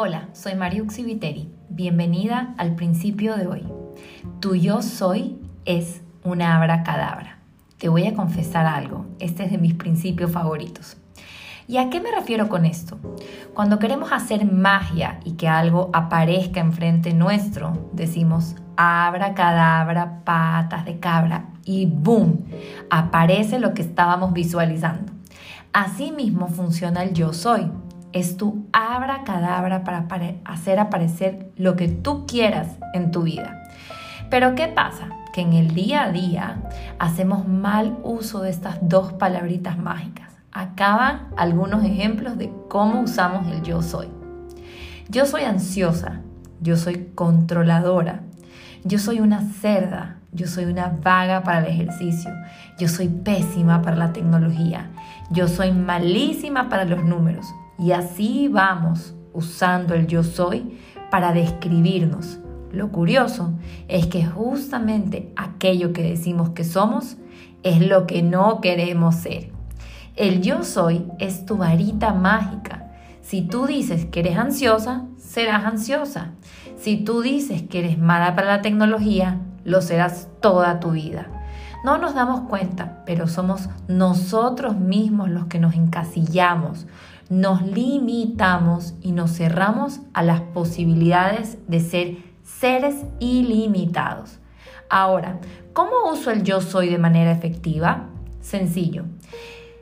Hola, soy Mariuxi Viteri. Bienvenida al principio de hoy. Tu yo soy es una abracadabra. Te voy a confesar algo. Este es de mis principios favoritos. ¿Y a qué me refiero con esto? Cuando queremos hacer magia y que algo aparezca enfrente nuestro, decimos abracadabra, patas de cabra y ¡boom! Aparece lo que estábamos visualizando. Así mismo funciona el yo soy. Es tu abracadabra para hacer aparecer lo que tú quieras en tu vida. Pero ¿qué pasa? Que en el día a día hacemos mal uso de estas dos palabritas mágicas. Acaban algunos ejemplos de cómo usamos el yo soy. Yo soy ansiosa, yo soy controladora, yo soy una cerda, yo soy una vaga para el ejercicio, yo soy pésima para la tecnología, yo soy malísima para los números. Y así vamos usando el yo soy para describirnos. Lo curioso es que justamente aquello que decimos que somos es lo que no queremos ser. El yo soy es tu varita mágica. Si tú dices que eres ansiosa, serás ansiosa. Si tú dices que eres mala para la tecnología, lo serás toda tu vida. No nos damos cuenta, pero somos nosotros mismos los que nos encasillamos, nos limitamos y nos cerramos a las posibilidades de ser seres ilimitados. Ahora, ¿cómo uso el yo soy de manera efectiva? Sencillo,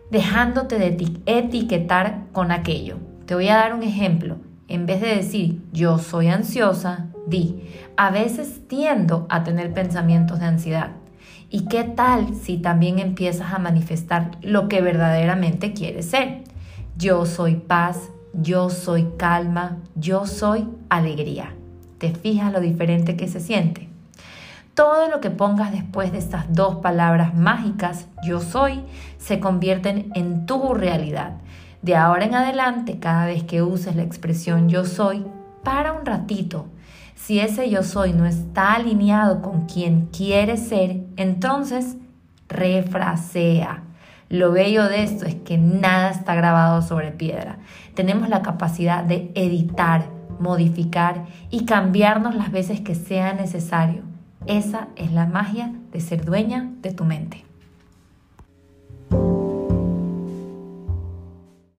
dejándote de etiquetar con aquello. Te voy a dar un ejemplo. En vez de decir yo soy ansiosa, di, a veces tiendo a tener pensamientos de ansiedad. ¿Y qué tal si también empiezas a manifestar lo que verdaderamente quieres ser? Yo soy paz, yo soy calma, yo soy alegría. ¿Te fijas lo diferente que se siente? Todo lo que pongas después de estas dos palabras mágicas, yo soy, se convierten en tu realidad. De ahora en adelante, cada vez que uses la expresión yo soy, para un ratito. Si ese yo soy no está alineado con quien quieres ser, entonces refrasea. Lo bello de esto es que nada está grabado sobre piedra. Tenemos la capacidad de editar, modificar y cambiarnos las veces que sea necesario. Esa es la magia de ser dueña de tu mente.